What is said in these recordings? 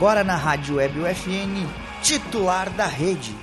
agora na Rádio Web UFN, titular da rede.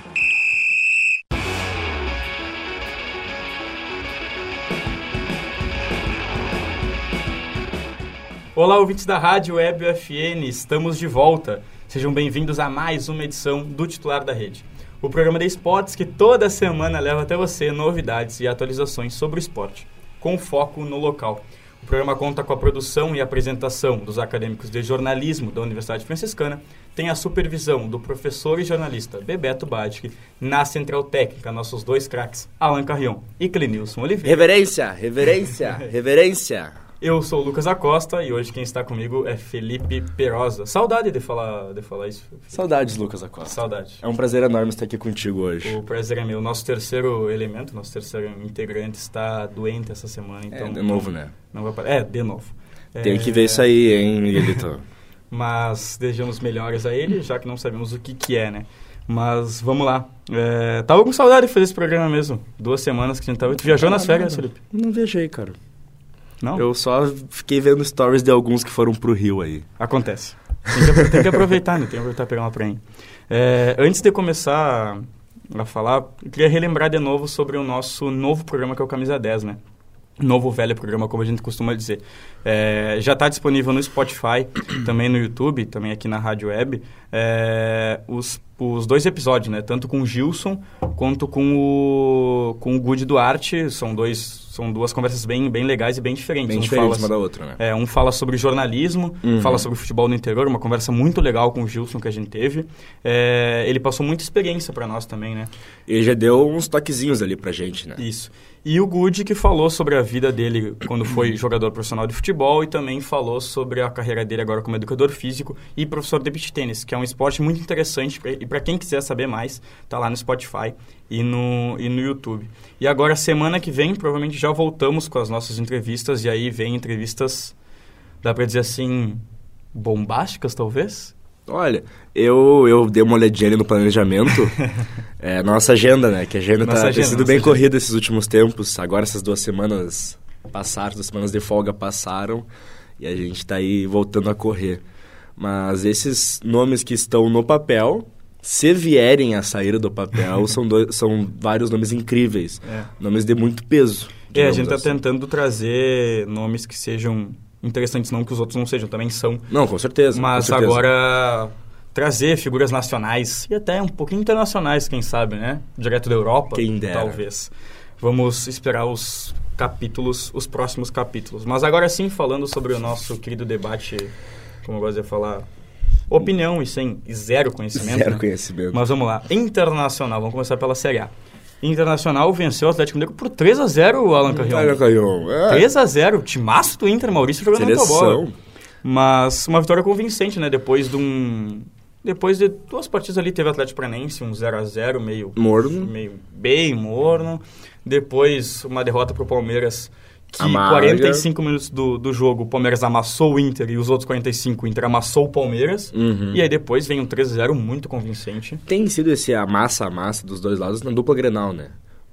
Olá, ouvintes da Rádio Web UFN, estamos de volta. Sejam bem-vindos a mais uma edição do Titular da Rede. O programa de esportes que toda semana leva até você novidades e atualizações sobre o esporte, com foco no local. O programa conta com a produção e apresentação dos acadêmicos de jornalismo da Universidade Franciscana, tem a supervisão do professor e jornalista Bebeto Badic, na Central Técnica, nossos dois craques, Alan Carrion e Clenilson Oliveira. Reverência, reverência, reverência. Eu sou o Lucas Acosta e hoje quem está comigo é Felipe Perosa. Saudade de falar, de falar isso. Felipe. Saudades, Lucas Acosta. Saudade. É um prazer enorme estar aqui contigo hoje. O prazer é meu. Nosso terceiro elemento, nosso terceiro integrante está doente essa semana, então... É, de novo, né? Não vai parar. É, de novo. Tem É, que ver isso aí, hein, Miguelito? Mas desejamos melhores a ele, já que não sabemos o que que é, né? Mas vamos lá. É, tava com saudade de fazer esse programa mesmo. Duas semanas que a gente tava... Tu viajou nas férias, Felipe? Não viajei, cara. Não? Eu só fiquei vendo stories de alguns que foram pro Rio aí. Acontece. Tem que, tem que aproveitar, né? Tem que aproveitar e pegar uma prainha. É, antes de começar a falar, eu queria relembrar de novo sobre o nosso novo programa que é o Camisa 10, né? Novo velho programa, como a gente costuma dizer. É, já está disponível no Spotify, também no YouTube, também aqui na Rádio Web, é, os, os dois episódios, né? Tanto com o Gilson quanto com o, com o Good Duarte. São, dois, são duas conversas bem, bem legais e bem diferentes. Bem Um fala- uma da outra, né? é, um fala sobre jornalismo, Uhum. fala sobre futebol no interior, uma conversa muito legal com o Gilson que a gente teve. É, ele passou muita experiência para nós também, né? Ele já deu uns toquezinhos ali pra gente, né? Isso. E o Good que falou sobre a vida dele quando foi jogador profissional de futebol e também falou sobre a carreira dele agora como educador físico e professor de beach tênis, que é um esporte muito interessante pra- e para quem quiser saber mais, tá lá no Spotify e no, e no YouTube. E agora, semana que vem, provavelmente já voltamos com as nossas entrevistas e aí vem entrevistas, dá para dizer assim, bombásticas talvez? Olha, eu, eu dei uma olhadinha ali no planejamento. é, nossa agenda, né? Que a agenda Nossa tá, agenda, tem sido bem corrida esses últimos tempos. Agora essas duas semanas passaram, duas semanas de folga passaram. E a gente tá aí voltando a correr. Mas esses nomes que estão no papel, se vierem a sair do papel, são, dois, são vários nomes incríveis. É. Nomes de muito peso. É, a gente está assim. tentando trazer nomes que sejam interessantes, não que os outros não sejam, também são. Não, com certeza. Mas com certeza. agora trazer figuras nacionais e até um pouquinho internacionais, quem sabe, né? Direto da Europa, Quem dera. talvez. Vamos esperar os capítulos, os próximos capítulos. Mas agora sim, falando sobre o nosso querido debate, como eu gosto de falar, opinião e sem e zero conhecimento. Zero né? conhecimento. Mas vamos lá. Internacional, vamos começar pela Série A. Internacional venceu o Atlético Mineiro por 3 a 0 Alan Carrion. É, 3 a 0 timaço do Inter, Maurício jogando muita bola. Mas uma vitória convincente, né? Depois de um... Depois de duas partidas ali, teve o Atlético Paranaense, um 0 a 0 meio... Morno. Meio bem morno. Depois, uma derrota pro Palmeiras, que Amarga. 45 minutos do, do jogo, o Palmeiras amassou o Inter e os outros 45 o Inter amassou o Palmeiras. Uhum. E aí depois vem um 3 a 0 muito convincente. Tem sido esse amassa-amassa dos dois lados na dupla Grenal, né?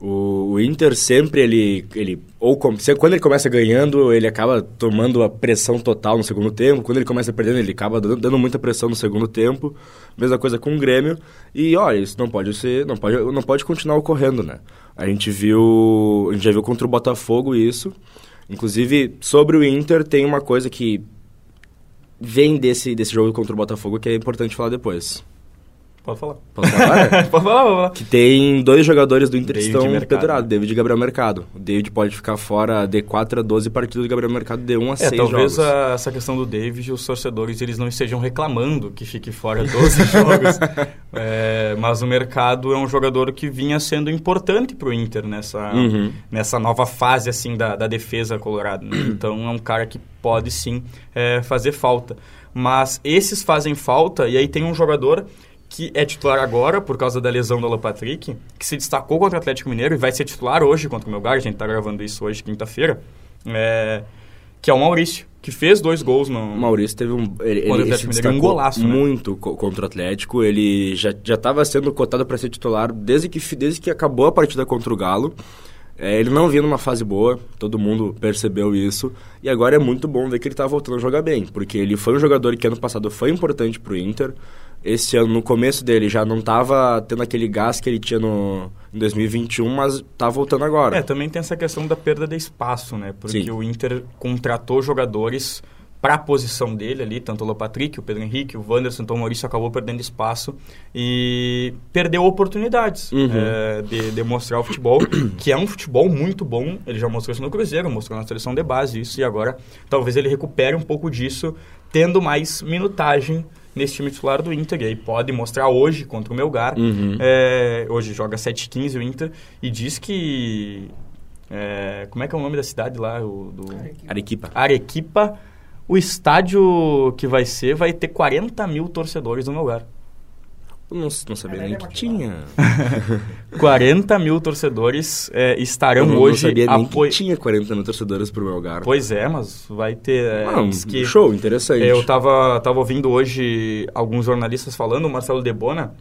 O, o Inter sempre, ele, ele ou quando ele começa ganhando, ele acaba tomando a pressão total no segundo tempo. Quando ele começa perdendo, ele acaba dando, dando muita pressão no segundo tempo. Mesma coisa com o Grêmio. E olha, isso não pode ser, não pode, não pode continuar ocorrendo, né? A gente viu, a gente já viu contra o Botafogo isso. Inclusive, sobre o Inter, tem uma coisa que vem desse, desse jogo contra o Botafogo que é importante falar depois. Pode falar. Posso falar? pode falar, pode falar. que tem dois jogadores do Inter que estão pendurados, David e Gabriel Mercado. O David pode ficar fora de 4 a 12 partidas, o Gabriel Mercado de 1 a É, 6 talvez jogos. a- essa questão do David, os torcedores, eles não estejam reclamando que fique fora 12 jogos. É, mas o mercado é um jogador que vinha sendo importante para o Inter nessa, Uhum. nessa nova fase assim da, da defesa colorada. né? Então é um cara que pode sim é, fazer falta. Mas esses fazem falta e aí tem um jogador que é titular agora por causa da lesão do Alan Patrick, que se destacou contra o Atlético Mineiro e vai ser titular hoje contra o Melgar, a gente está gravando isso hoje, quinta-feira, é, que é o Maurício, que fez dois gols no... O Maurício teve um. Ele, o ele se Mineiro, um golaço, né? muito co- contra o Atlético. Ele já estava sendo cotado para ser titular desde que, desde que acabou a partida contra o Galo. É, ele não vinha numa fase boa, todo mundo percebeu isso, e agora é muito bom ver que ele tá voltando a jogar bem, porque ele foi um jogador que ano passado foi importante pro Inter, esse ano, no começo dele, já não estava tendo aquele gás que ele tinha no, em 2021, mas está voltando agora. É, também tem essa questão da perda de espaço, né? Porque Sim. o Inter contratou jogadores para a posição dele ali, tanto o Lopatrick, o Pedro Henrique, o Wanderson, então o Maurício acabou perdendo espaço e perdeu oportunidades Uhum. é, de, de mostrar o futebol, que é um futebol muito bom. Ele já mostrou isso no Cruzeiro, mostrou na seleção de base isso, e agora talvez ele recupere um pouco disso, tendo mais minutagem nesse time titular do Inter. E aí pode mostrar hoje contra o Melgar. Uhum. É, hoje joga 7h15 o Inter e diz que. é, como é que é o nome da cidade lá? O, do Arequipa. Arequipa. O estádio que vai ser vai ter 40 mil torcedores no Melgar. Eu não, não sabia nem que tinha. 40 mil torcedores é, estarão não, hoje não sabia nem que tinha 40 mil torcedores pro Melgar. Pois é, mas vai ter. é, Ah, diz que- show, interessante. Eu tava, tava ouvindo hoje alguns jornalistas falando, o Marcelo Debona,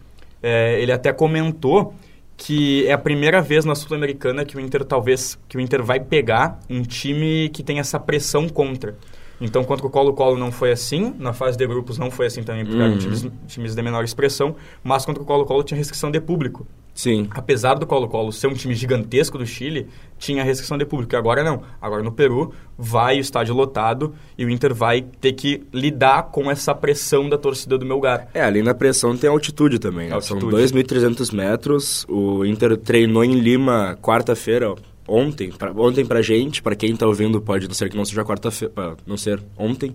é, ele até comentou que é a primeira vez na Sul-Americana que o Inter talvez que o Inter vai pegar um time que tem essa pressão contra. Então, contra o Colo-Colo não foi assim, na fase de grupos não foi assim também, porque eram Uhum. times, times de menor expressão, mas contra o Colo-Colo tinha restrição de público. Sim. Apesar do Colo-Colo ser um time gigantesco do Chile, tinha restrição de público. E agora não. Agora no Peru vai o estádio lotado e o Inter vai ter que lidar com essa pressão da torcida do Melgar. É, além da pressão tem altitude também. né? São Altitude. 2.300 metros. O Inter treinou em Lima quarta-feira, ontem. Pra, ontem pra gente, pra quem tá ouvindo pode não ser que não seja quarta-feira, não ser ontem.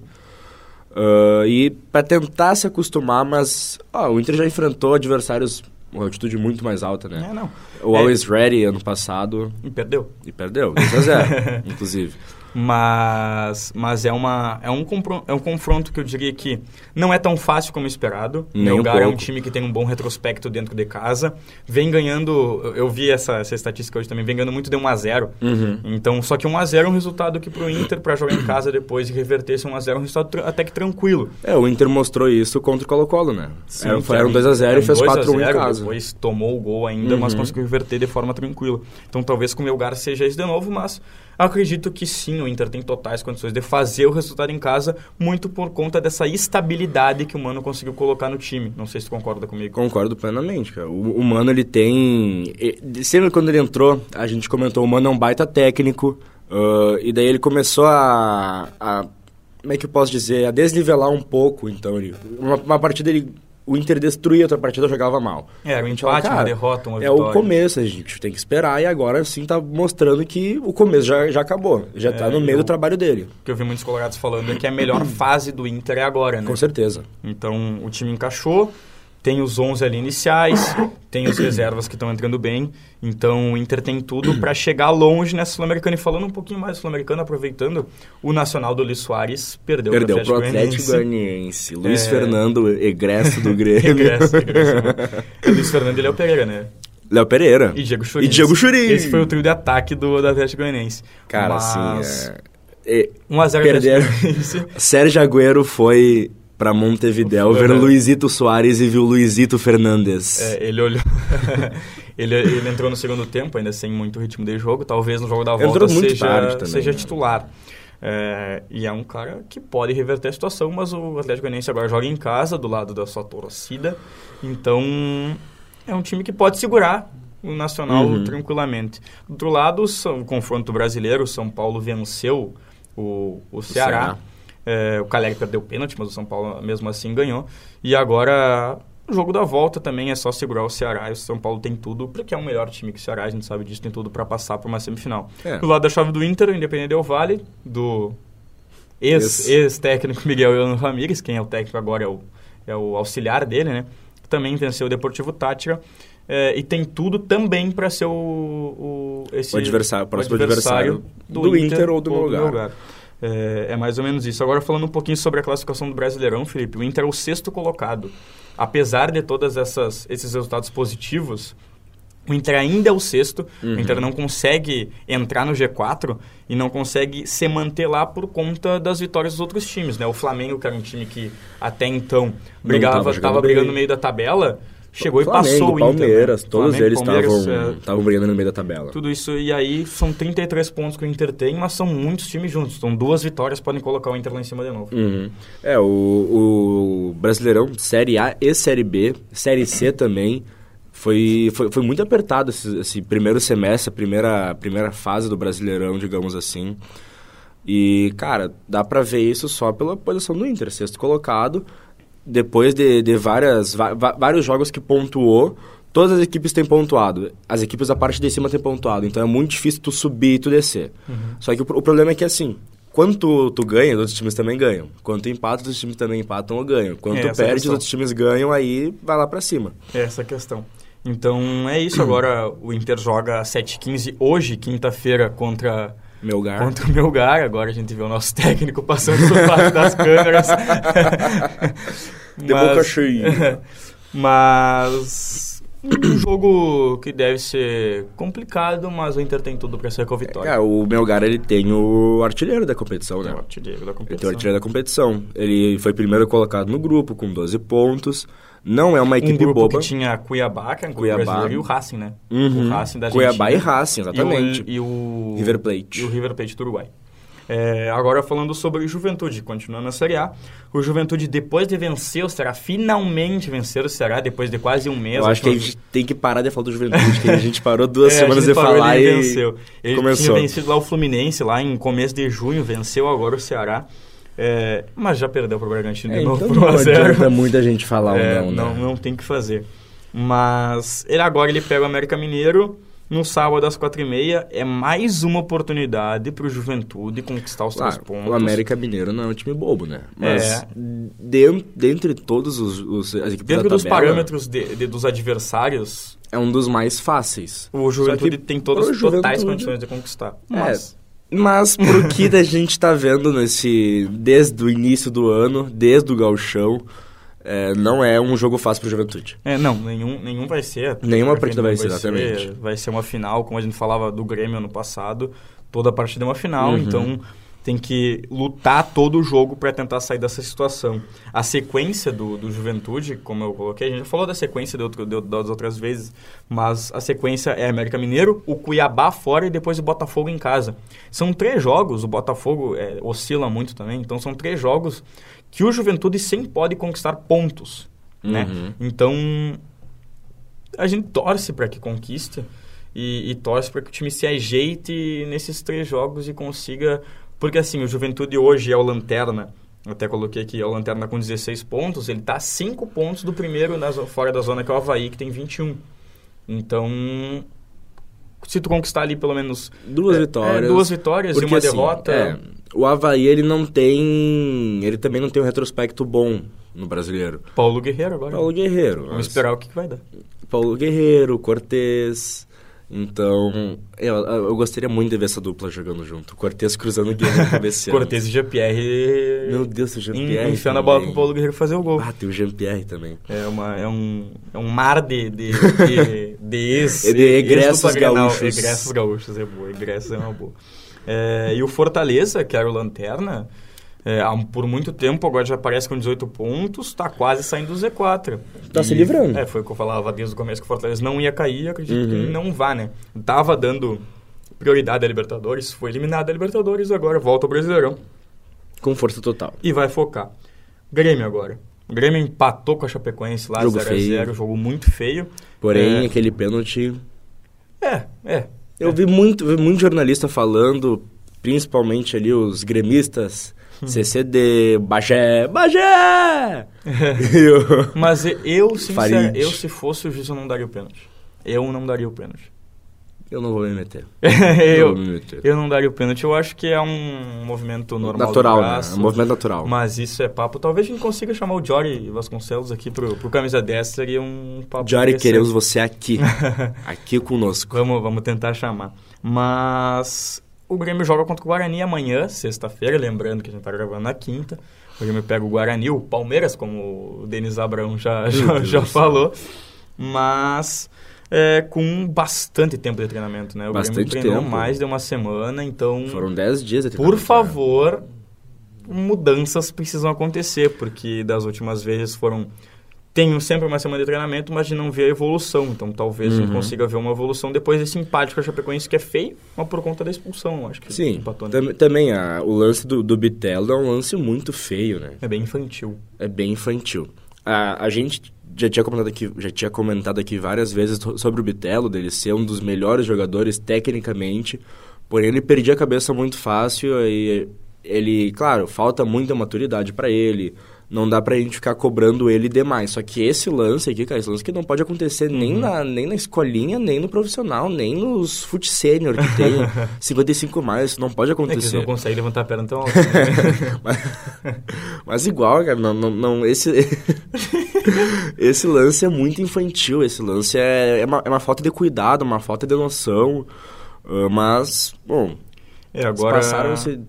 Ah, e pra tentar se acostumar, mas ó, o Inter já enfrentou adversários com altitude muito mais alta, né? É, não. O É. Always Ready ano passado E perdeu. e perdeu, 2 a 0 inclusive. Mas, mas é, uma, é, um é um confronto que eu diria que não é tão fácil como esperado. Nem um Melgar é um time que tem um bom retrospecto dentro de casa. Vem ganhando, eu- vi essa, essa estatística hoje também, vem ganhando muito de 1 a 0 Uhum. Então, só que 1 a 0 é um resultado que pro Inter, para jogar em casa depois e reverter esse 1 a 0 é um resultado até que tranquilo. É, o Inter mostrou isso contra o Colo-Colo, né? Era, foi, eram 2 a 0 Era e fez 2 a 4 a 1 em 0, casa. Depois tomou o gol ainda, mas Uhum. conseguiu reverter de forma tranquila. Então talvez com o Melgar seja isso de novo, mas acredito que sim, o Inter tem totais condições de fazer o resultado em casa, muito por conta dessa estabilidade que o Mano conseguiu colocar no time. Não sei se tu concorda comigo. Concordo plenamente, cara. O, o Mano, ele tem... Sempre quando ele entrou, a gente comentou, o Mano é um baita técnico, ah, e daí ele começou a, a... Como é que eu posso dizer? A desnivelar um pouco, então. Ele, uma, uma partida, ele, o Inter destruía, outra partida jogava mal. É, era um empate, uma cara, derrota, uma É vitória. o começo, a gente tem que esperar, e agora sim tá mostrando que o começo já, já acabou. Já tá É, no meio eu- do trabalho dele. O que eu vi muitos colorados falando é que a melhor fase do Inter é agora, né? Com certeza. Então, o time encaixou, tem os 11 ali iniciais, tem os reservas que estão entrando bem. Então, o Inter tem tudo para chegar longe nessa Sul-Americana. E falando um pouquinho mais Sul-Americana, aproveitando, o Nacional do Luiz Soares perdeu, Perdeu pro pro Atlético Goianiense. Luiz É. Fernando, egresso do Grêmio. Regresso, regresso. o Luiz Fernando ele é o Pereira, né? Léo Pereira. E Diego Churin. E Diego Churin. Esse foi o trio de ataque do, do Atlético Goianiense. Cara, Mas, assim, é... é- 1x0 Perderam. Atlético Goianiense. Sérgio Agüero foi pra Montevidéu ver o. Luizito Soares e viu o Luizito Fernandes. É, ele olhou. ele, ele entrou no segundo tempo, ainda sem muito ritmo de jogo. Talvez no jogo da volta seja, também, seja né? titular. É, e é um cara que pode reverter a situação, mas o Atlético Goianiense agora joga em casa, do lado da sua torcida. Então, é um time que pode segurar o Nacional Uhum. tranquilamente. Do outro lado, o confronto brasileiro, o São Paulo venceu o, o Ceará. Ceará. É, o Caleri perdeu o pênalti, mas o São Paulo mesmo assim ganhou. E agora, o jogo da volta também é só segurar o Ceará. E o São Paulo tem tudo, porque é um melhor time que o Ceará, a gente sabe disso, tem tudo para passar para uma semifinal. É. Do lado da chave do Inter, o Independente Del Vale, do ex- Ex. ex-técnico Miguel Ramírez, quem é o técnico agora é o, é o auxiliar dele, né? Também venceu o Deportivo Tátira. é, e tem tudo também para ser o, o, esse, O adversário- o próximo adversário do Inter ou do Melgar. É, é mais ou menos isso. Agora, falando um pouquinho sobre a classificação do Brasileirão, Felipe, o Inter é o sexto colocado. Apesar de todos esses resultados positivos, o Inter ainda é o sexto. Uhum. O Inter não consegue entrar no G4 e não consegue se manter lá por conta das vitórias dos outros times. Né? O Flamengo, que era um time que até então brigava, tava estava brigando no meio da tabela, chegou Flamengo, e passou o Inter. Palmeiras, né? todos Flamengo, eles estavam é, estavam brigando no meio da tabela. tudo isso, e aí são 33 pontos que o Inter tem, mas são muitos times juntos. Então duas vitórias podem colocar o Inter lá em cima de novo. Uhum. É, o, o Brasileirão, Série A e Série B, Série C também, foi, foi, foi muito apertado esse, esse primeiro semestre, a primeira, primeira fase do Brasileirão, digamos assim. E, cara, dá pra ver isso só pela posição do Inter, sexto colocado. Depois de, de várias, vários jogos que pontuou, todas as equipes têm pontuado. As equipes da parte de cima têm pontuado. Então é muito difícil tu subir e tu descer. Uhum. Só que o, o problema é que, assim, quando tu, tu ganha, os outros times também ganham. Quando tu empata, os outros times também empatam ou ganham. Quando É, tu perde, questão. os outros times ganham, aí vai lá pra cima. É essa a questão. Então é isso. Agora o Inter joga às 7h15 hoje, quinta-feira, contra, Melgar. contra o Melgar. Agora a gente vê o nosso técnico passando por baixo das câmeras. De boca cheia. Mas um jogo que deve ser complicado, mas o Inter tem tudo para ser com a vitória. É, o Melgar, ele tem o artilheiro da competição, né? O artilheiro da Ele tem o competição. artilheiro da competição. Ele foi primeiro colocado no grupo, com 12 pontos. Não é uma Um equipe grupo boba. que tinha Cuiabá, que é um Cuiabá. brasileiro, e o Racing, né? Uhum. O Racing da Cuiabá e Argentina. Racing, exatamente. E o, e o River Plate. E o River Plate do Uruguai. É, agora falando sobre o Juventude, continuando na Série A. O Juventude, depois de vencer o Ceará, finalmente vencer o Ceará, depois de quase um mês. Eu acho que a gente tem que parar de falar do Juventude, que a gente parou duas É, a semanas de falar ele e venceu. Ele começou. tinha vencido lá o Fluminense, lá em começo de junho, venceu agora o Ceará. É, mas já perdeu para o Bragantino de É, novo então por 1 a não 0. adianta muita gente falar É, ou não, não, né? não tem o que fazer. Mas ele agora ele pega o América Mineiro no sábado às quatro e meia. É mais uma oportunidade para o Juventude conquistar os três Ah, pontos. o América Mineiro não é um time bobo, né? Mas É. de- dentre todos os, os as equipes Dentro da dos tabela, parâmetros de- de- dos adversários, é um dos mais fáceis. o Juventude tem todas as totais condições de conquistar. É, Mas, pro que a gente tá vendo nesse desde o início do ano, desde o gauchão, é, não é um jogo fácil pro Juventude. é, não, nenhum, nenhum vai ser. Nenhuma partida vai não ser, exatamente. Vai ser uma final, como a gente falava do Grêmio ano passado. Toda partida é uma final, Uhum. então tem que lutar todo o jogo para tentar sair dessa situação. A sequência do, do Juventude, como eu coloquei, a gente já falou da sequência de outro, de- das outras vezes, mas a sequência é América Mineiro, o Cuiabá fora e depois o Botafogo em casa. São três jogos, o Botafogo é, oscila muito também, então são três jogos que o Juventude sempre pode conquistar pontos, né? Uhum. Então, a gente torce para que conquiste e, e torce para que o time se ajeite nesses três jogos e consiga. Porque assim, o Juventude hoje é o Lanterna. Eu até coloquei aqui, é o Lanterna com 16 pontos. Ele está a 5 pontos do primeiro na fora da zona, que é o Havaí, que tem 21. Então, se tu conquistar ali pelo menos Duas é, vitórias. é, duas vitórias e Porque, uma assim, derrota. é, o Havaí, ele não tem... Ele também não tem um retrospecto bom no brasileiro. Paulo Guerreiro agora. Paulo Guerreiro. Vamos mas- esperar o que, que vai dar. Paulo Guerreiro, Cortez. Então, eu, eu gostaria muito de ver essa dupla jogando junto. Cortez cruzando o Guerreiro cabeceando. Cortez e Jean-Pierre Meu Deus, o Jean-Pierre. enfiando a bola pro Paulo Guerreiro fazer o gol. Ah, tem o Jean-Pierre também. É, uma, é, um, é um mar de, de, de, de ex, É de egressos gaúchos. Egressos gaúchos, é boa. Egressos é uma boa. É, e o Fortaleza, que era o Lanterna, é, por muito tempo, agora já aparece com 18 pontos, tá quase saindo do Z4. Tá se livrando. É, foi o que eu falava desde o começo, que o Fortaleza não ia cair, acredito Uhum. que não vá, né? Tava dando prioridade à Libertadores, foi eliminado a Libertadores, agora volta ao Brasileirão Com força total. e vai focar. Grêmio agora. O Grêmio empatou com a Chapecoense lá, Jogo 0x0, feio. jogo muito feio. Porém, É. aquele pênalti... É, é. Eu vi muito, vi muito jornalista falando, principalmente ali os gremistas. CCD, Bagé, Bagé! Eu- Mas eu, sinceramente, Farid. eu se fosse o juiz, eu não daria o pênalti. Eu não daria o pênalti. eu não vou me meter. Não vou eu, me meter. eu não daria o pênalti. Eu acho que é um movimento normal Natural, né? braço. É um movimento natural. Mas isso é papo. Talvez a gente consiga chamar o Jory Vasconcelos aqui pro, pro Camisa 10. Seria um papo Jory, queremos você aqui. aqui conosco. Vamos, vamos tentar chamar. Mas o Grêmio joga contra o Guarani amanhã, sexta-feira, lembrando que a gente tá gravando na quinta. O Grêmio pega o Guarani, o Palmeiras, como o Denis Abrão já, já, já falou. Mas é, com bastante tempo de treinamento, né? O Bastante Grêmio treinou tempo. mais de uma semana, então... Foram 10 dias de Por treinamento, né? favor, mudanças precisam acontecer, porque das últimas vezes foram tem sempre uma semana de treinamento, mas de não ver a evolução. Então, talvez uhum. a gente consiga ver uma evolução depois desse empate com a Chapecoense, que é feio, mas por conta da expulsão, acho que Sim, tam também a, o lance do, do Bitelo é um lance muito feio, né? É bem infantil. É bem infantil. A, a gente já tinha comentado aqui, já tinha comentado aqui várias vezes sobre o Bitelo, dele ser um dos melhores jogadores tecnicamente, porém ele perdia a cabeça muito fácil e ele, claro, falta muita maturidade para ele, não dá pra gente ficar cobrando ele demais. Só que esse lance aqui, cara, esse lance que não pode acontecer uhum. nem, na, nem na escolinha, nem no profissional, nem nos fute sênior que tem 55 mais, isso não pode acontecer. É que não consegue levantar a perna tão alto. Né? mas, mas, igual, cara, não, não, não esse, esse lance é muito infantil, esse lance é, é, uma, é uma falta de cuidado, uma falta de noção, uh, mas, bom... É, agora... Passaram-se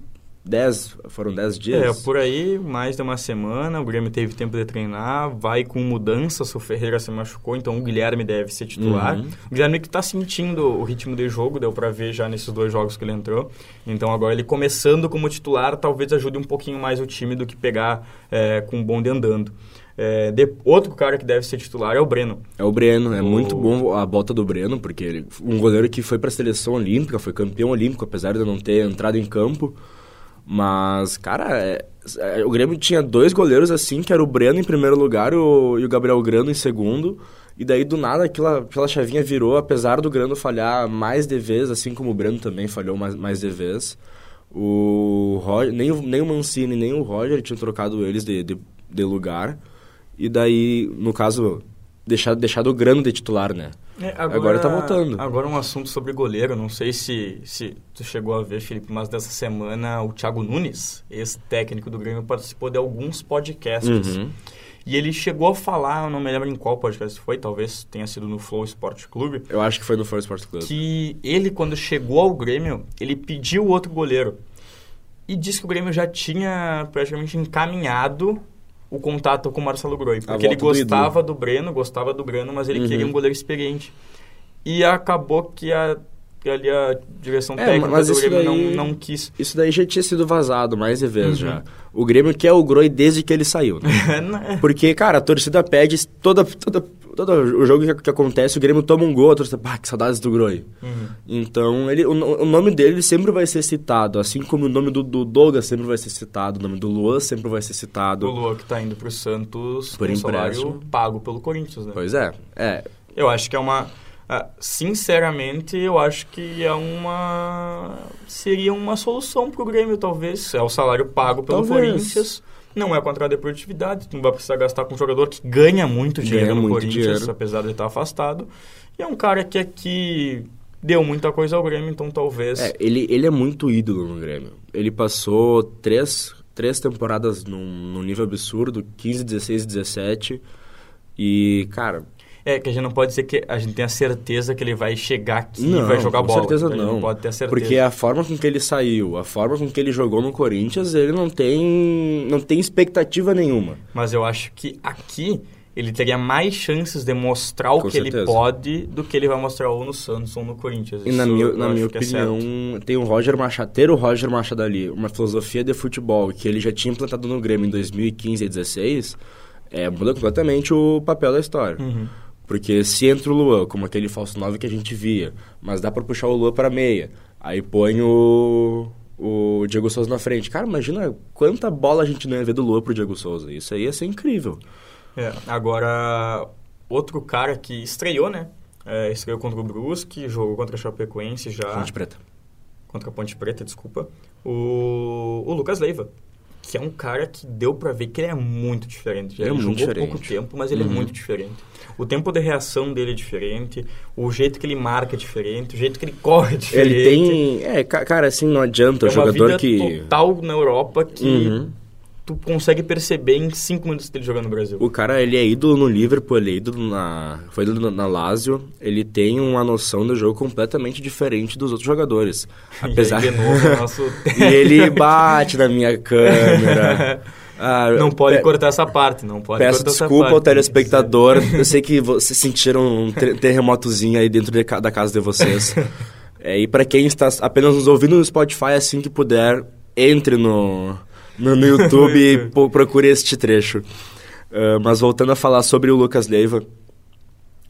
Dez, foram dez dias? É, por aí, mais de uma semana. O Grêmio teve tempo de treinar, vai com mudanças. O Ferreira se machucou, então o Guilherme deve ser titular. Uhum. O Guilherme que está sentindo o ritmo de jogo, deu para ver já nesses dois jogos que ele entrou. Então agora ele começando como titular, talvez ajude um pouquinho mais o time do que pegar é, com o bonde andando. É, de, outro cara que deve ser titular é o Breno. É o Breno, é o... muito bom a volta do Breno, porque ele, um goleiro que foi para a seleção olímpica, foi campeão olímpico, apesar de não ter entrado em campo. Mas, cara, é, é, o Grêmio tinha dois goleiros assim, que era o Breno em primeiro lugar o, e o Gabriel Grano em segundo. E daí, do nada, aquela, aquela chavinha virou, apesar do Grano falhar mais de vez, assim como o Breno também falhou mais, mais de vez. O Roger, nem, nem o Mancini, nem o Roger tinham trocado eles de, de, de lugar. E daí, no caso, deixado, deixado o Grano de titular, né? É, agora, agora tá voltando. Agora um assunto sobre goleiro. Não sei se, se tu chegou a ver, Felipe, mas dessa semana o Thiago Nunes, ex-técnico do Grêmio, participou de alguns podcasts. Uhum. E ele chegou a falar, eu não me lembro em qual podcast foi, talvez tenha sido no Flow Sport Clube. Eu acho que foi no Flow Sport Clube. Que ele, quando chegou ao Grêmio, ele pediu outro goleiro. E disse que o Grêmio já tinha praticamente encaminhado o contato com o Marcelo Groi. Porque ele gostava do, do, Breno, gostava do Breno, mas ele uhum. queria um goleiro experiente. E acabou que a, ali a direção é, técnica do Grêmio daí, não, não quis. Isso daí já tinha sido vazado mais de vez uhum. já. O Grêmio quer o Groi desde que ele saiu, né? É. Porque, cara, a torcida pede toda, toda todo o jogo que, que, acontece, o Grêmio toma um gol, a torcida, ah, que saudades do Groi. Uhum. Então, ele, o, o, nome dele sempre vai ser citado, assim como o nome do, do Douglas sempre vai ser citado, o nome do Luan sempre vai ser citado. O Luan que tá indo pro Santos por com salário pago pelo Corinthians, né? Pois é, é. Eu acho que é uma... Uh, sinceramente, eu acho que é uma... Seria uma solução pro Grêmio, talvez. É o salário pago pelo talvez. Corinthians não é contra a deportividade, tu não vai precisar gastar com um jogador que ganha muito dinheiro ganha no muito Corinthians, dinheiro. apesar de estar afastado. E é um cara que aqui deu muita coisa ao Grêmio, então talvez... É, ele, ele é muito ídolo no Grêmio. Ele passou três, três temporadas num, num nível absurdo, 15, 16, 17... E, cara, é, que a gente não pode dizer que a gente tenha certeza que ele vai chegar aqui não, e vai jogar com bola. certeza não. não pode ter certeza. Porque a forma com que ele saiu, a forma com que ele jogou no Corinthians, ele não tem, não tem expectativa nenhuma. Mas eu acho que aqui ele teria mais chances de mostrar o com que certeza. ele pode do que ele vai mostrar ou no Santos ou no Corinthians. E Isso na minha, na minha é opinião, é tem o Roger Machado, ter o Roger Machado ali, uma filosofia de futebol que ele já tinha implantado no Grêmio em 2015 e 2016, é, muda completamente o papel da história. Uhum. Porque se entra o Luan, como aquele falso 9 que a gente via, mas dá para puxar o Luan para meia, aí põe o, o Diego Souza na frente. Cara, imagina quanta bola a gente não ia ver do Luan pro Diego Souza. Isso aí ia ser incrível. É, agora, outro cara que estreou, né? É, estreou contra o Brusque, jogou contra a Chapecoense já. Ponte Preta. Contra a Ponte Preta, desculpa. O, o Lucas Leiva que é um cara que deu para ver que ele é muito diferente. Ele, ele é jogou diferente. pouco tempo, mas ele é uhum. é muito diferente. O tempo de reação dele é diferente, o jeito que ele marca é diferente, o jeito que ele corre é diferente. Ele tem... É, cara, assim, não adianta. É o jogador que... total na Europa que... Uhum tu consegue perceber em cinco minutos dele jogando no Brasil. O cara, ele é ídolo no Liverpool, ele é ídolo na... Foi ídolo na Lazio. Ele tem uma noção do jogo completamente diferente dos outros jogadores. Apesar... E, aí, de novo, nosso... e ele bate na minha câmera... Ah, não pode pe cortar essa parte, não pode Peço desculpa ao telespectador. Eu sei que vocês sentiram um terremotozinho aí dentro de, da casa de vocês. é, e para quem está apenas nos ouvindo no Spotify, assim que puder, entre no, no, no YouTube e procure este trecho. Uh, mas voltando a falar sobre o Lucas Leiva,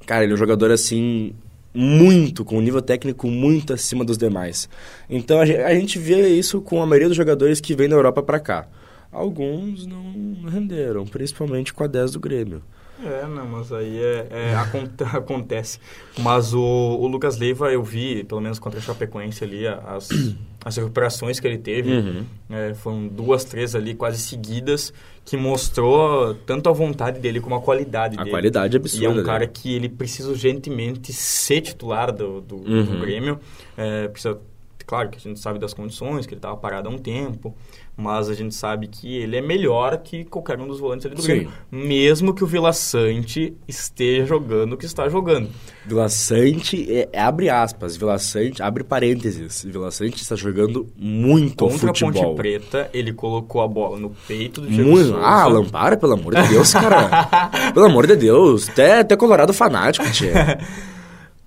cara, ele é um jogador assim muito, com um nível técnico muito acima dos demais. Então a gente, a gente vê isso com a maioria dos jogadores que vem da Europa para cá. Alguns não renderam, principalmente com a 10 do Grêmio. É, não, mas aí é, é acontece. Mas o, o, Lucas Leiva, eu vi, pelo menos contra a Chapecoense ali, as, as recuperações que ele teve. Uhum. É, foram duas, três ali quase seguidas, que mostrou tanto a vontade dele como a qualidade a dele. A qualidade absurda. E é um cara que ele precisa urgentemente ser titular do, do, uhum. do Grêmio. É, precisa, claro que a gente sabe das condições, que ele estava parado há um tempo mas a gente sabe que ele é melhor que qualquer um dos volantes ali do Sim. Grêmio. Mesmo que o Vila Sante esteja jogando o que está jogando. Vila Sante, é, abre aspas, Vila Sante, abre parênteses, Vila Sante está jogando muito Contra futebol. Contra a Ponte Preta, ele colocou a bola no peito do Diego muito, Ah, Lampara, pelo amor de Deus, cara. pelo amor de Deus, até, até colorado fanático, tia.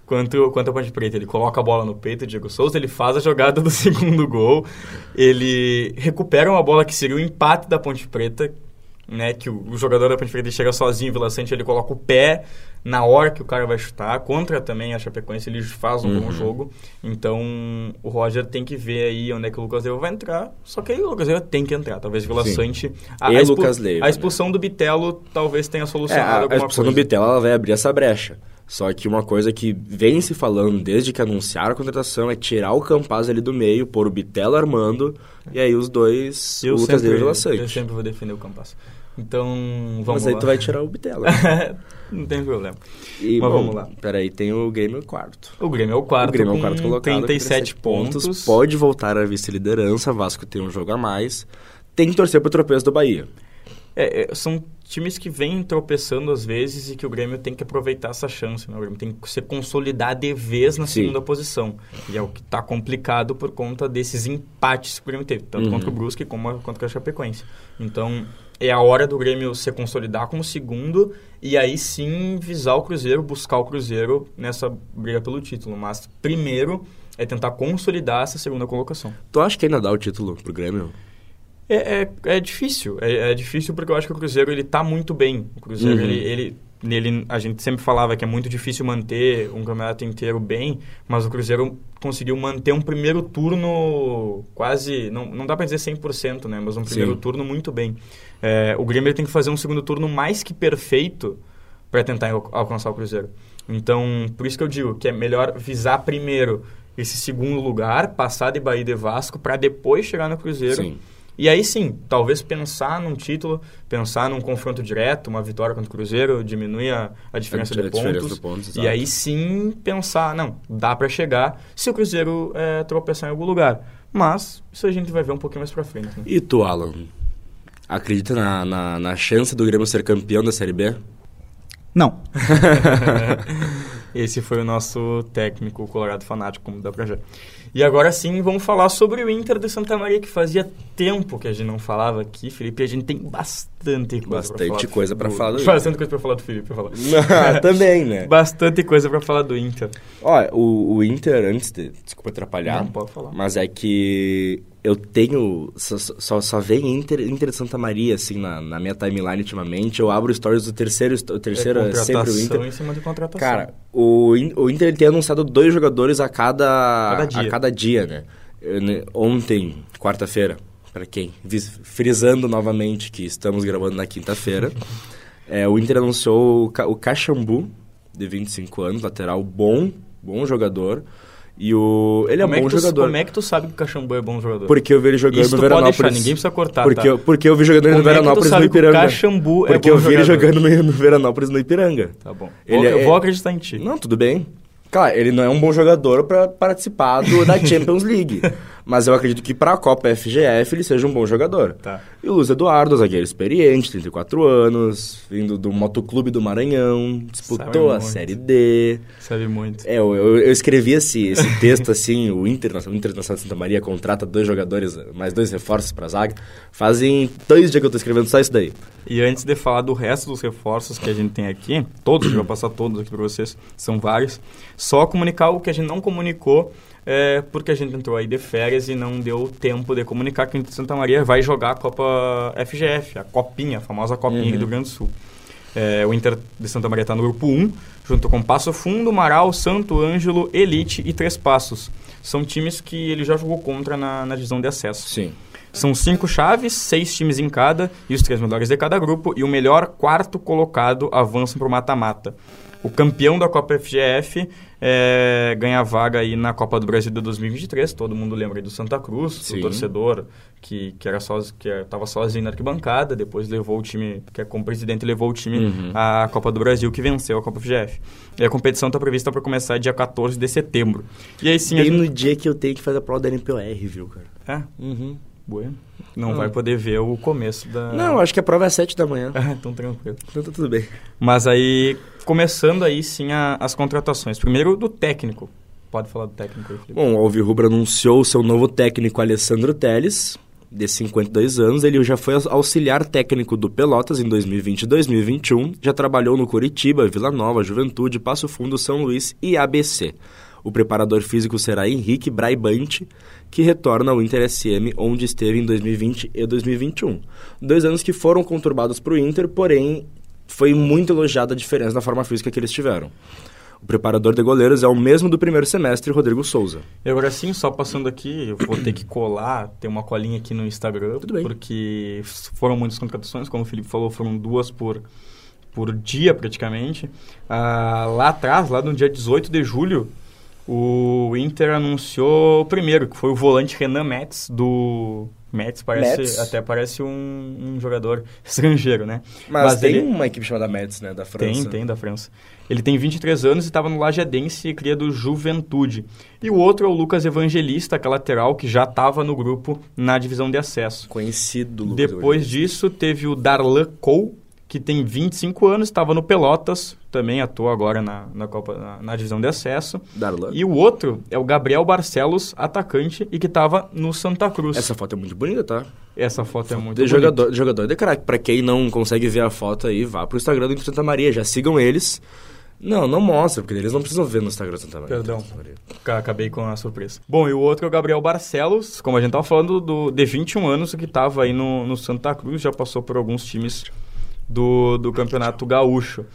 quanto, quanto a Ponte Preta. Ele coloca a bola no peito do Diego Souza, ele faz a jogada do segundo gol, ele recupera uma bola que seria o empate da Ponte Preta, né, que o, o jogador da Ponte Preta chega sozinho, o Vila Sante, ele coloca o pé na hora que o cara vai chutar, contra também a Chapecoense, ele faz um uhum. bom jogo, então o Roger tem que ver aí onde é que o Lucas Leiva vai entrar, só que aí o Lucas Leiva tem que entrar, talvez o Vila Sim. Sante... A, e a, Lucas Leiva, a expulsão né? do Bitelo talvez tenha solucionado é, a, alguma A expulsão coisa. do Bitelo, ela vai abrir essa brecha. Só que uma coisa que vem se falando desde que anunciaram a contratação é tirar o Campaz ali do meio, pôr o Bitelo armando, e aí os dois, eu o Lucas sempre, Leiva Eu sempre vou defender o Campaz. Então, vamos Mas aí lá. tu vai tirar o Bitelo. Não tem problema. E, Mas bom, vamos lá. Peraí, tem o Grêmio quarto. O Grêmio é o quarto, o Grêmio é o quarto colocado, 37 pontos. pontos. Pode voltar a vice-liderança, Vasco tem um jogo a mais. Tem que torcer pro tropeço do Bahia. É, é, são times que vêm tropeçando às vezes e que o Grêmio tem que aproveitar essa chance. Né? O Grêmio tem que se consolidar de vez na Sim. segunda posição. E é o que está complicado por conta desses empates que o Grêmio teve, tanto uhum. contra o Brusque como contra a Chapecoense. Então, é a hora do Grêmio se consolidar como segundo e aí sim visar o Cruzeiro, buscar o Cruzeiro nessa briga pelo título. Mas primeiro é tentar consolidar essa segunda colocação. Tu acha que ainda dá o título pro Grêmio? É, é, é difícil. É, é, difícil porque eu acho que o Cruzeiro ele tá muito bem. O Cruzeiro, uhum. ele, ele, nele, a gente sempre falava que é muito difícil manter um campeonato inteiro bem, mas o Cruzeiro conseguiu manter um primeiro turno quase, não, não dá para dizer 100%, né? Mas um primeiro Sim. turno muito bem. É, o Grêmio tem que fazer um segundo turno mais que perfeito para tentar alcançar o Cruzeiro. Então, por isso que eu digo que é melhor visar primeiro esse segundo lugar, passar de Bahia e de Vasco, para depois chegar no Cruzeiro. Sim e aí sim, talvez pensar num título, pensar num confronto direto, uma vitória contra o Cruzeiro, diminuir a, a diferença a, de a pontos. Diferença e aí sim pensar, não, dá para chegar se o Cruzeiro é, tropeçar em algum lugar. Mas isso a gente vai ver um pouquinho mais pra frente. Né? E tu, Alan? Acredita na, na, na chance do Grêmio ser campeão da Série B? Não. Esse foi o nosso técnico colorado fanático, como dá pra ver. E agora sim, vamos falar sobre o Inter de Santa Maria, que fazia tempo que a gente não falava aqui, Felipe. E a gente tem bastante coisa Bastante coisa para falar. Do, bastante coisa para falar do Felipe. Falar. Também, né? Bastante coisa para falar do Inter. Olha, o, o Inter, antes de... Desculpa atrapalhar. Não, pode falar. Mas é que eu tenho. Só, só, só vem Inter, Inter Santa Maria, assim, na, na minha timeline ultimamente. Eu abro stories do terceiro. O terceiro é, é sempre o Inter. em cima de contratação. Cara, o, o Inter ele tem anunciado dois jogadores a cada, cada dia. A cada dia, né? Né, ontem, quarta-feira, para quem? Frisando novamente que estamos gravando na quinta-feira. é, o Inter anunciou o, o Caxambu, de 25 anos, lateral bom, bom jogador. E o... Ele é como é bom tu, jogador. Como é que tu sabe que o Caxambu é bom jogador? Porque eu vi ele jogando Isso no Veranópolis. Pode deixar, ninguém precisa cortar, porque, tá? eu, porque eu vi jogando ele no Veranópolis é no Ipiranga. Caxambu porque é eu vi ele jogando no, no Veranópolis no Ipiranga. Tá bom. Ele eu é... vou acreditar em ti. Não, tudo bem. Claro, ele não é um bom jogador para participar do, da Champions League. Mas eu acredito que para a Copa FGF ele seja um bom jogador. Tá. E o Luiz Eduardo, zagueiro experiente, 34 anos, vindo do Motoclube do Maranhão, disputou a Série D. Sabe muito. É, eu, eu, eu escrevi esse, esse texto assim, o Internacional, o Internacional de Santa Maria contrata dois jogadores, mais dois reforços para a zaga. Fazem dois dias que eu estou escrevendo só isso daí. E antes de falar do resto dos reforços que a gente tem aqui, todos, eu vou passar todos aqui para vocês, são vários, só comunicar o que a gente não comunicou é, porque a gente entrou aí de férias e não deu tempo de comunicar que o Inter de Santa Maria vai jogar a Copa FGF, a Copinha, a famosa Copinha uhum. do Rio Grande do Sul. É, o Inter de Santa Maria está no grupo 1, junto com Passo Fundo, Marau, Santo Ângelo, Elite e Três Passos. São times que ele já jogou contra na, na divisão de acesso. Sim. São cinco chaves, seis times em cada, e os três melhores de cada grupo, e o melhor quarto colocado avançam para o mata-mata. O campeão da Copa FGF é, ganha vaga aí na Copa do Brasil de 2023. Todo mundo lembra do Santa Cruz, Sim. o torcedor que, que era só, que estava sozinho na arquibancada, depois levou o time, que é como presidente, levou o time uhum. à Copa do Brasil, que venceu a Copa FGF. E a competição está prevista para começar dia 14 de setembro. E aí sim. Bem gente... no dia que eu tenho que fazer a prova da NPOR, viu, cara? É? Uhum. Bueno. Não ah. vai poder ver o começo da. Não, acho que a prova é às 7 da manhã. Ah, então tranquilo. Então tá tudo bem. Mas aí, começando aí sim a, as contratações. Primeiro do técnico. Pode falar do técnico aí, Felipe. Bom, o Alvirrubra anunciou o seu novo técnico, Alessandro Teles, de 52 anos. Ele já foi auxiliar técnico do Pelotas em 2020 e 2021. Já trabalhou no Curitiba, Vila Nova, Juventude, Passo Fundo, São Luís e ABC. O preparador físico será Henrique Braibante, que retorna ao Inter SM, onde esteve em 2020 e 2021. Dois anos que foram conturbados para o Inter, porém foi muito elogiada a diferença na forma física que eles tiveram. O preparador de goleiros é o mesmo do primeiro semestre, Rodrigo Souza. E agora sim, só passando aqui, eu vou ter que colar, tem uma colinha aqui no Instagram, Tudo bem. porque foram muitas contratações, como o Felipe falou, foram duas por, por dia praticamente. Ah, lá atrás, lá no dia 18 de julho, o Inter anunciou o primeiro, que foi o volante Renan Metz, do... Metz parece, Metz. até parece um, um, jogador estrangeiro, né? Mas, Mas tem ele... uma equipe chamada Metz, né? Da França. Tem, tem, da França. Ele tem 23 anos e estava no Lajadense e cria do Juventude. E o outro é o Lucas Evangelista, que é lateral, que já estava no grupo na divisão de acesso. Conhecido Lucas Depois disso, teve o Darlan Cole, que tem 25 anos, estava no Pelotas, também atua agora na, na, Copa, na, na divisão de acesso. Darlan. E o outro é o Gabriel Barcelos, atacante, e que estava no Santa Cruz. Essa foto é muito bonita, tá? Essa foto, é foto é muito de bonita. Jogador, jogador de craque. Pra quem não consegue ver a foto aí, vá pro Instagram do Inter Santa Maria, já sigam eles. Não, não mostra, porque eles não precisam ver no Instagram Santa Maria. Perdão, acabei com a surpresa. Bom, e o outro é o Gabriel Barcelos, como a gente estava falando, do, de 21 anos, que estava aí no, no Santa Cruz, já passou por alguns times do, do Campeonato Gaúcho.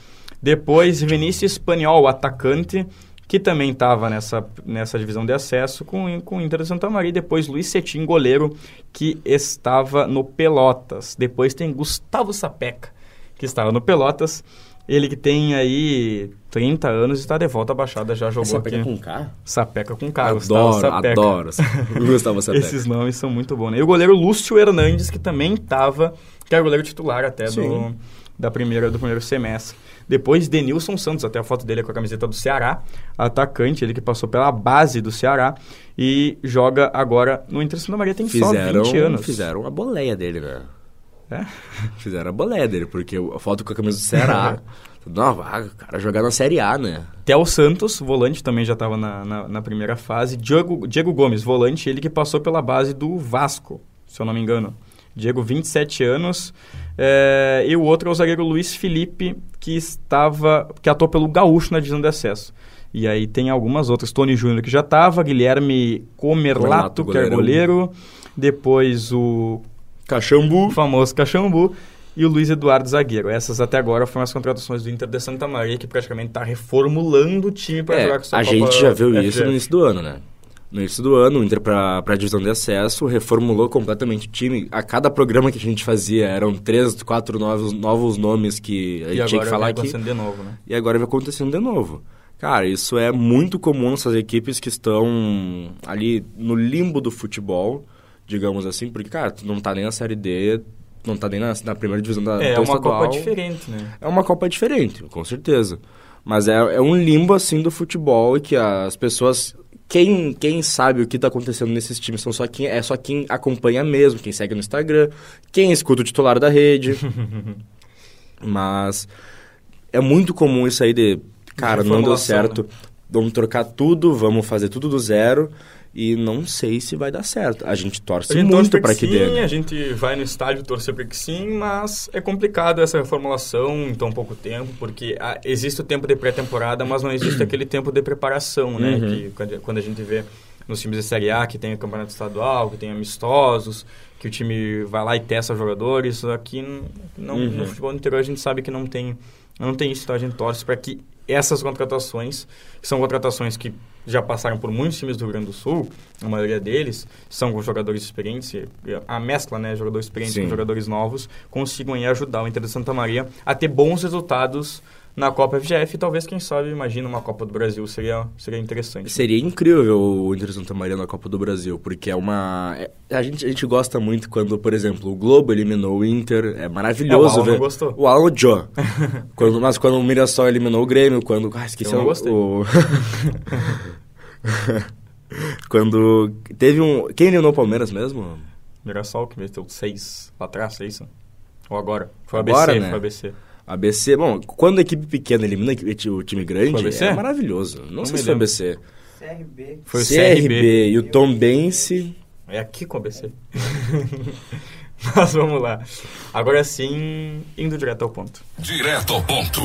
Depois, Vinícius Espanhol, atacante, que também estava nessa, nessa divisão de acesso com, com o Inter de Santa Maria. Depois, Luiz Cetim, goleiro, que estava no Pelotas. Depois tem Gustavo Sapeca, que estava no Pelotas. Ele que tem aí 30 anos e está de volta à Baixada, já jogou Sapeca aqui. com K? Sapeca com K, adoro, Gustavo Sapeca. Adoro, Gustavo Sapeca. Esses nomes são muito bons. Né? E o goleiro Lúcio Hernandes, que também estava que era o goleiro titular até do, da primeira, do primeiro semestre. Depois, Denilson Santos, até a foto dele é com a camiseta do Ceará, atacante, ele que passou pela base do Ceará e joga agora no Inter Santa Maria, tem fizeram, só 20 anos. Fizeram a boleia dele, né? É? Fizeram a porque a foto com a camisa do Ceará... Não, o cara jogar na Série A, né? Theo Santos, volante, também já estava na, na, na, primeira fase. Diego, Diego Gomes, volante, ele que passou pela base do Vasco, se eu não me engano. Diego, 27 anos. É, e o outro é o zagueiro Luiz Felipe, que estava que atuou pelo Gaúcho na divisão de acesso. E aí tem algumas outras. Tony Júnior, que já estava. Guilherme Comerlato, que é goleiro. Depois o... Cachambu. O famoso Cachambu. E o Luiz Eduardo Zagueiro. Essas até agora foram as contratações do Inter de Santa Maria, que praticamente está reformulando o time para é, jogar com a A gente já viu isso no início do ano, né? no início do ano, o Inter para a divisão de acesso reformulou completamente o time. A cada programa que a gente fazia eram três, quatro novos, novos nomes que a gente tinha que falar aqui. E agora vai acontecendo de novo, né? E agora vai acontecendo de novo. Cara, isso é muito comum nessas equipes que estão ali no limbo do futebol, digamos assim, porque, cara, tu não tá nem na Série D, não tá nem na, na primeira divisão da É, é uma estadual. Copa diferente, né? É uma Copa diferente, com certeza. Mas é, é um limbo, assim, do futebol e que as pessoas quem, quem sabe o que está acontecendo nesses times são só quem, é só quem acompanha mesmo, quem segue no Instagram, quem escuta o titular da rede. Mas é muito comum isso aí de, cara, não deu certo, né? vamos trocar tudo, vamos fazer tudo do zero e não sei se vai dar certo. A gente torce a gente muito para que, que dê. Sim, né? a gente vai no estádio torcer para que sim, mas é complicado essa reformulação em tão pouco tempo, porque ah, existe o tempo de pré-temporada, mas não existe aquele tempo de preparação, né? Uhum. Que quando a gente vê nos times de Série A, que tem o campeonato estadual, que tem amistosos, que o time vai lá e testa jogadores. Aqui não, uhum. no futebol interior a gente sabe que não tem, não tem isso, então a gente torce para que essas contratações, que são contratações que já passaram por muitos times do Rio Grande do Sul, a maioria deles são com jogadores experientes, a mescla, né, jogadores experientes Sim. com jogadores novos, consigam aí ajudar o Inter de Santa Maria a ter bons resultados na Copa FGF talvez, quem sabe, imagina uma Copa do Brasil, seria, seria interessante. Seria incrível o Inter Santa Maria na Copa do Brasil, porque é uma... É, a, gente, a gente gosta muito quando, por exemplo, o Globo eliminou o Inter, é maravilhoso é, o Alan ver... gostou. O Alan quando, mas quando o Mirassol eliminou o Grêmio, quando... Ah, esqueci Eu não gostei. o... quando teve um... Quem eliminou o Palmeiras mesmo? Mirassol, que meteu seis lá atrás, é isso? Ou agora? Foi o ABC, né? foi o ABC. ABC, bom, quando a equipe pequena elimina o time grande, é maravilhoso. Não, Não sei se foi ABC. CRB. Foi o CRB. CRB e o Tom Bense. É aqui com o ABC. Mas vamos lá. Agora sim, indo direto ao ponto. Direto ao ponto.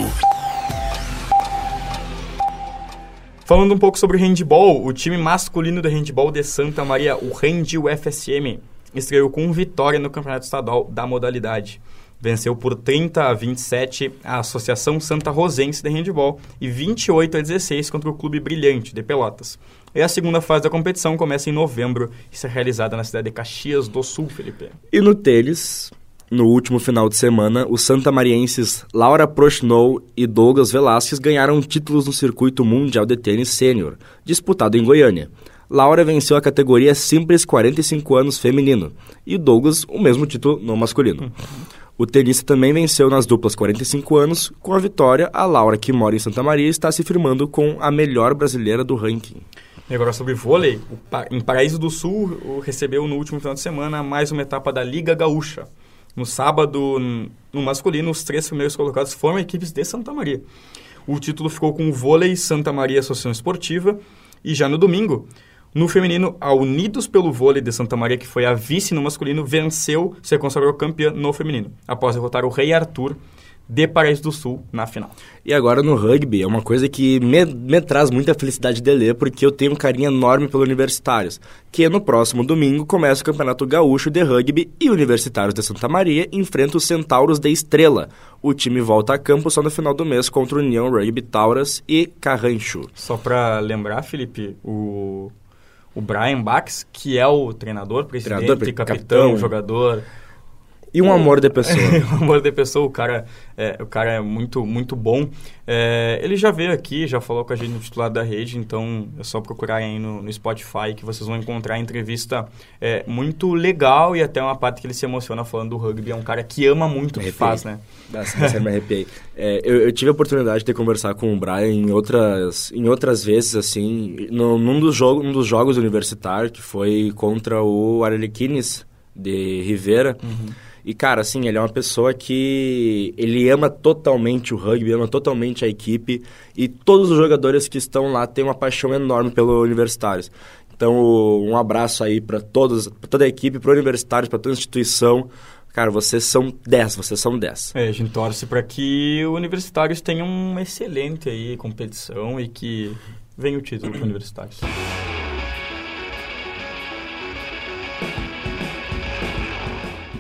Falando um pouco sobre handball, o time masculino de handball de Santa Maria, o Rende UFSM, estreou com vitória no Campeonato Estadual da modalidade venceu por 30 a 27 a Associação Santa Rosense de Handball e 28 a 16 contra o Clube Brilhante de Pelotas. E a segunda fase da competição começa em novembro e será realizada na cidade de Caxias do Sul, Felipe. E no tênis, no último final de semana, os santamarienses Laura Prochnow e Douglas Velasquez ganharam títulos no circuito mundial de tênis sênior, disputado em Goiânia. Laura venceu a categoria simples 45 anos feminino e Douglas o mesmo título no masculino. O tenista também venceu nas duplas 45 anos. Com a vitória, a Laura, que mora em Santa Maria, está se firmando com a melhor brasileira do ranking. E agora sobre vôlei, em Paraíso do Sul recebeu no último final de semana mais uma etapa da Liga Gaúcha. No sábado, no masculino, os três primeiros colocados foram equipes de Santa Maria. O título ficou com o vôlei Santa Maria Associação Esportiva. E já no domingo, no feminino, a Unidos pelo Vôlei de Santa Maria, que foi a vice no masculino, venceu, se consagrou campeã no feminino, após derrotar o Rei Arthur de Paraíso do Sul na final. E agora no rugby, é uma coisa que me, me, traz muita felicidade de ler, porque eu tenho um carinho enorme pelo Universitários, que no próximo domingo começa o Campeonato Gaúcho de Rugby e Universitários de Santa Maria enfrenta os Centauros de Estrela. O time volta a campo só no final do mês contra o União Rugby Tauras e Carrancho. Só para lembrar, Felipe, o o Brian Bax, que é o treinador, presidente, treinador, capitão, capitão, jogador. E um amor de pessoa. um amor de pessoa, o cara é, o cara é muito, muito bom. É, ele já veio aqui, já falou com a gente no titular da rede, então é só procurar aí no, no Spotify que vocês vão encontrar a entrevista é, muito legal e até uma parte que ele se emociona falando do rugby. É um cara que ama muito o que faz, né? Nossa, me arrepiei. É, eu, eu, tive a oportunidade de conversar com o Brian em outras, em outras vezes, assim, no, num, dos jogo, num dos jogos universitários, que foi contra o Arlequines de Rivera. Uhum. E, cara, assim, ele é uma pessoa que ele ama totalmente o rugby, ama totalmente a equipe. E todos os jogadores que estão lá têm uma paixão enorme pelo Universitários. Então, um abraço aí para todos, pra toda a equipe, para Universitários, para toda a instituição. Cara, vocês são 10, vocês são 10. É, a gente torce para que o Universitários tenha uma excelente aí competição e que venha o título para Universitários.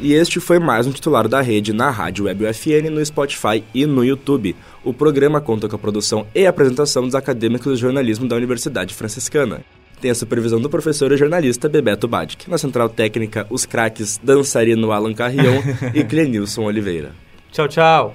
E este foi mais um titular da rede na Rádio Web UFN, no Spotify e no YouTube. O programa conta com a produção e apresentação dos acadêmicos de jornalismo da Universidade Franciscana. Tem a supervisão do professor e jornalista Bebeto Badic. Na central técnica, os craques dançarino Alan Carrion e Clenilson Oliveira. Tchau, tchau!